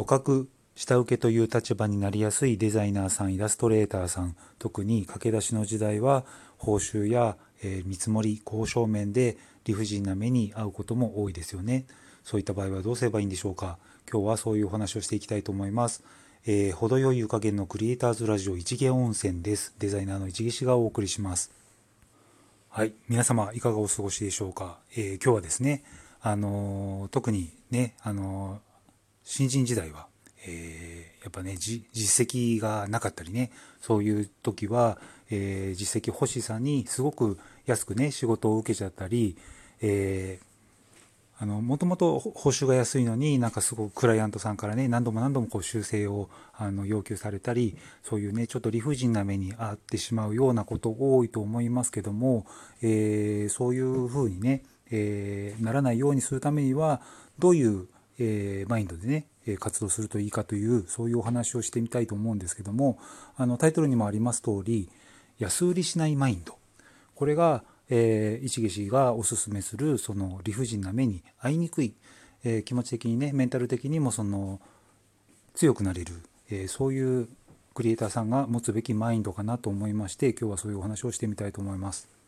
とかく下請けという立場になりやすいデザイナーさんイラストレーターさん特に駆け出しの時代は報酬や、えー、見積もり交渉面で理不尽な目に遭うことも多いですよねそういった場合はどうすればいいんでしょうか今日はそういうお話をしていきたいと思いますえー、程よい湯加減のクリエイターズラジオ一芸温泉です。デザイナーの一芸氏がお送りします。はい。皆様、いかがお過ごしでしょうか。えー、今日はですね、あのー、特にね、あの新人時代は、えやっぱね、実績がなかったりね、そういう時は、え実績欲しさにすごく安くね、仕事を受けちゃったり、えーあの、もともと報酬が安いのになんかすごくクライアントさんからね、何度も何度もこう修正をあの要求されたり、そういうね、ちょっと理不尽な目に遭ってしまうようなこと多いと思いますけども、えー、そういうふうにね、えー、ならないようにするためには、どういう、えー、マインドでね、活動するといいかという、そういうお話をしてみたいと思うんですけども、あの、タイトルにもあります通り、安売りしないマインド。これが、えー、市毛氏がおすすめするその理不尽な目に遭いにくい、えー、気持ち的にねメンタル的にもその強くなれる、えー、そういうクリエイターさんが持つべきマインドかなと思いまして今日はそういうお話をしてみたいと思います。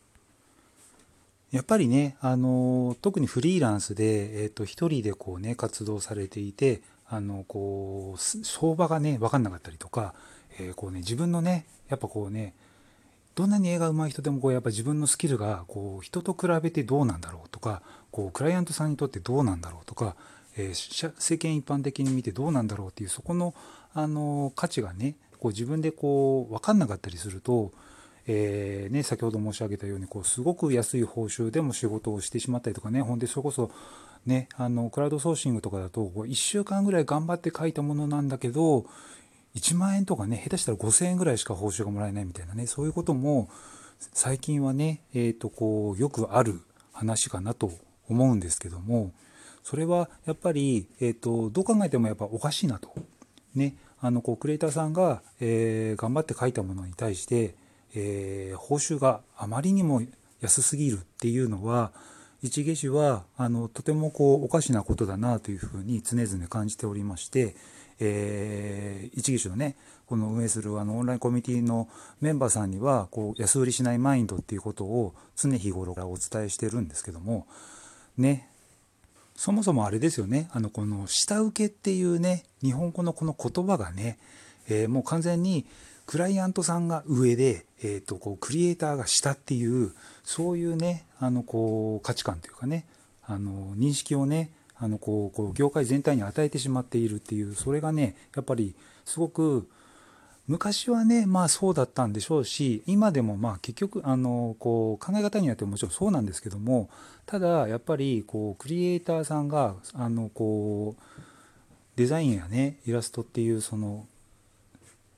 やっぱりね、あの特にフリーランスで、えーと、一人でこうね活動されていてあのこう相場がね分かんなかったりとか、えー、こうね自分のねやっぱこうねどんなに絵が上手い人でもこうやっぱ自分のスキルがこう人と比べてどうなんだろうとかこうクライアントさんにとってどうなんだろうとか、えー、世間一般的に見てどうなんだろうっていうそこのあの価値がねこう自分でこう分かんなかったりすると、えー、ね、先ほど申し上げたようにこうすごく安い報酬でも仕事をしてしまったりとかねほんでそれこそねあのクラウドソーシングとかだとこう1週間ぐらい頑張って書いたものなんだけど1万円とかね、下手したら5000円ぐらいしか報酬がもらえないみたいなね、そういうことも最近はね、え、ー、と、こう、よくある話かなと思うんですけども、それはやっぱり、え、ー、と、どう考えてもやっぱおかしいなと。ね、あの、こう、クリエイターさんが、えー、頑張って書いたものに対して、えー、報酬があまりにも安すぎるっていうのは、一下手はあのとてもこうおかしなことだなというふうに常々感じておりまして、えー、一義手のねこの運営するあのオンラインコミュニティのメンバーさんにはこう安売りしないマインドっていうことを常日頃からお伝えしてるんですけどもねそもそもあれですよね。あのこの下請けっていうね日本語のこの言葉がね、えー、もう完全にクライアントさんが上で、えーと、こうクリエイターが下っていうそういうねあのこう価値観というかねあの認識をねあのこうこう業界全体に与えてしまっているっていうそれがねやっぱりすごく昔はねまあそうだったんでしょうし今でもまあ結局あのこう考え方によってももちろんそうなんですけどもただやっぱりこうクリエイターさんがあのこうデザインやねイラストっていうその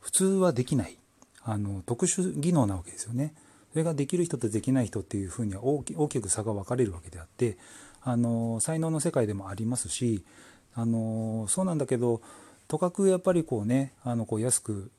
普通はできないあの特殊技能なわけですよね。それができる人とできない人っていうふうには大きく差が分かれるわけであってあの才能の世界でもありますしあのそうなんだけどとかくやっぱりこうねあのこう安く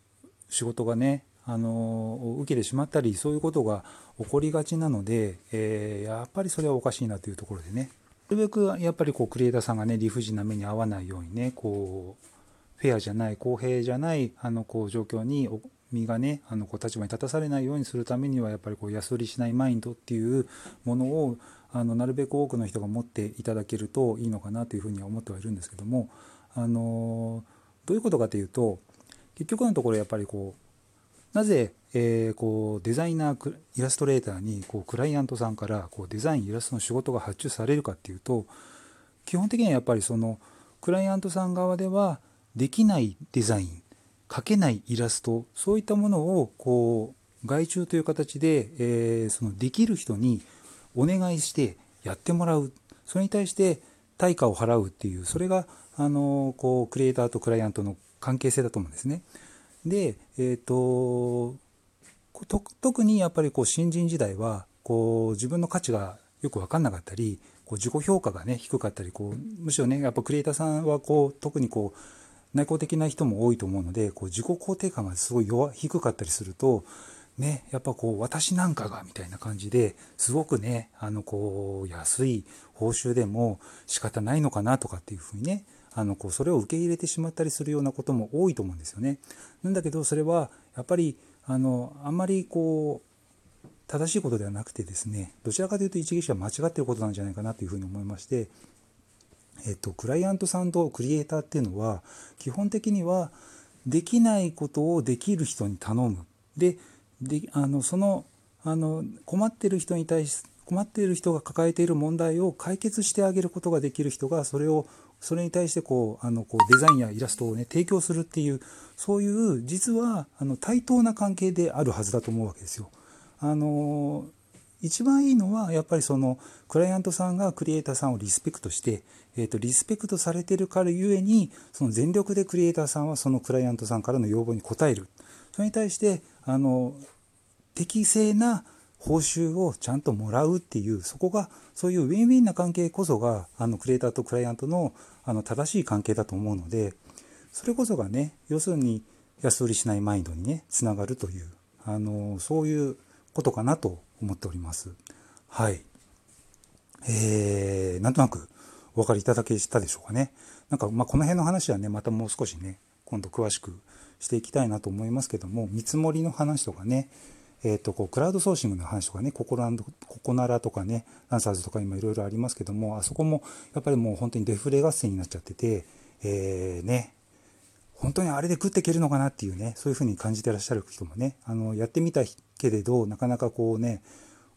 仕事がねあの受けてしまったりそういうことが起こりがちなので、えー、やっぱりそれはおかしいなというところでねなるべくやっぱりこうクリエイターさんがね理不尽な目に遭わないようにねこうフェアじゃない公平じゃないあのこう状況に身がねあのこう立場に立たされないようにするためにはやっぱりこう安売りしないマインドっていうものをあのなるべく多くの人が持っていただけるといいのかなというふうには思ってはいるんですけどもあのどういうことかというと結局のところやっぱりこうなぜ、え、こうデザイナーイラストレーターにこうクライアントさんからこうデザインイラストの仕事が発注されるかっていうと基本的にはやっぱりそのクライアントさん側ではできないデザイン描けないイラストそういったものをこう外注という形で、えー、そのできる人にお願いしてやってもらうそれに対して対価を払うっていうそれがあのこうクリエイターとクライアントの関係性だと思うんですね。で、えーと、と特にやっぱりこう新人時代はこう自分の価値がよく分かんなかったりこう自己評価がね低かったりこうむしろねやっぱクリエイターさんはこう特にこう内向的な人も多いと思うのでこう自己肯定感がすごい弱低かったりするとね、やっぱこう、私なんかがみたいな感じですごくね、あのこう、安い報酬でも仕方ないのかなとかっていうふうにね、あのこうそれを受け入れてしまったりするようなことも多いと思うんですよね。なんだけどそれはやっぱりあのあんまりこう正しいことではなくてですねどちらかというと一撃者は間違っていることなんじゃないかなというふうに思いまして、えっと、クライアントさんとクリエイターっていうのは基本的にはできないことをできる人に頼む。でであのそのあの困ってる人に対し困っている人が抱えている問題を解決してあげることができる人がそれをそれに対してこうあのこうデザインやイラストをね提供するっていうそういう実はあの対等な関係であるはずだと思うわけですよ。あの一番いいのはやっぱりそのクライアントさんがクリエイターさんをリスペクトして、えー、とリスペクトされてるからゆえにその全力でクリエイターさんはそのクライアントさんからの要望に応える。それに対してあの適正な報酬をちゃんともらうっていうそこがそういうウィンウィンな関係こそがあのクリエイターとクライアントのあの正しい関係だと思うのでそれこそがね要するに安売りしないマインドにねつながるというあのそういうことかなと思っております。はい。えー、なんとなくお分かりいただけたでしょうかね。なんかまあこの辺の話はねまたもう少しね今度詳しくしていきたいなと思いますけども見積もりの話とかねえーと、こうクラウドソーシングの話とかねココランドココナラとかねランサーズとか今いろいろありますけどもあそこもやっぱりもう本当にデフレ合戦になっちゃってて、えー、ね本当にあれで食っていけるのかなっていうねそういうふうに感じてらっしゃる人もねあのやってみたけれどなかなかこうね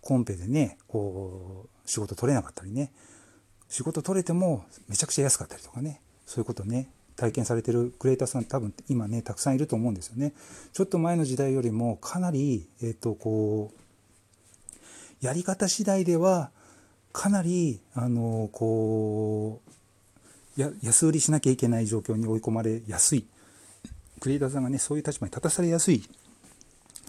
コンペでねこう仕事取れなかったりね仕事取れてもめちゃくちゃ安かったりとかねそういうことね体験されてるクリエイターさん多分今ねたくさんいると思うんですよね。ちょっと前の時代よりもかなり、えっ、とこうやり方次第ではかなりあのこうや安売りしなきゃいけない状況に追い込まれやすいクリエイターさんがねそういう立場に立たされやすい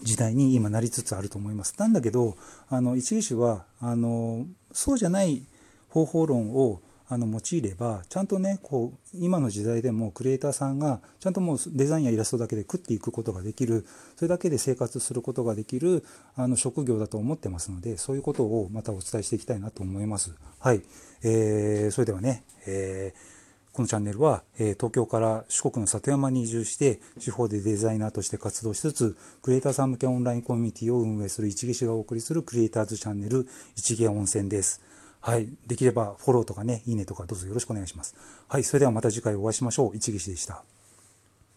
時代に今なりつつあると思います。なんだけどあの一義手はあのそうじゃない方法論をあの用いればちゃんとねこう今の時代でもクリエイターさんがちゃんともうデザインやイラストだけで食っていくことができるそれだけで生活することができるあの職業だと思ってますのでそういうことをまたお伝えしていきたいなと思います。はい、えー、それではね、えーこのチャンネルは、え東京から四国の里山に移住して地方でデザイナーとして活動しつつクリエイターさん向けオンラインコミュニティを運営する一芸師がお送りするクリエイターズチャンネル一芸温泉です。はい。できればフォローとかね、いいねとかどうぞよろしくお願いします。はい。それではまた次回お会いしましょう。一岸でした。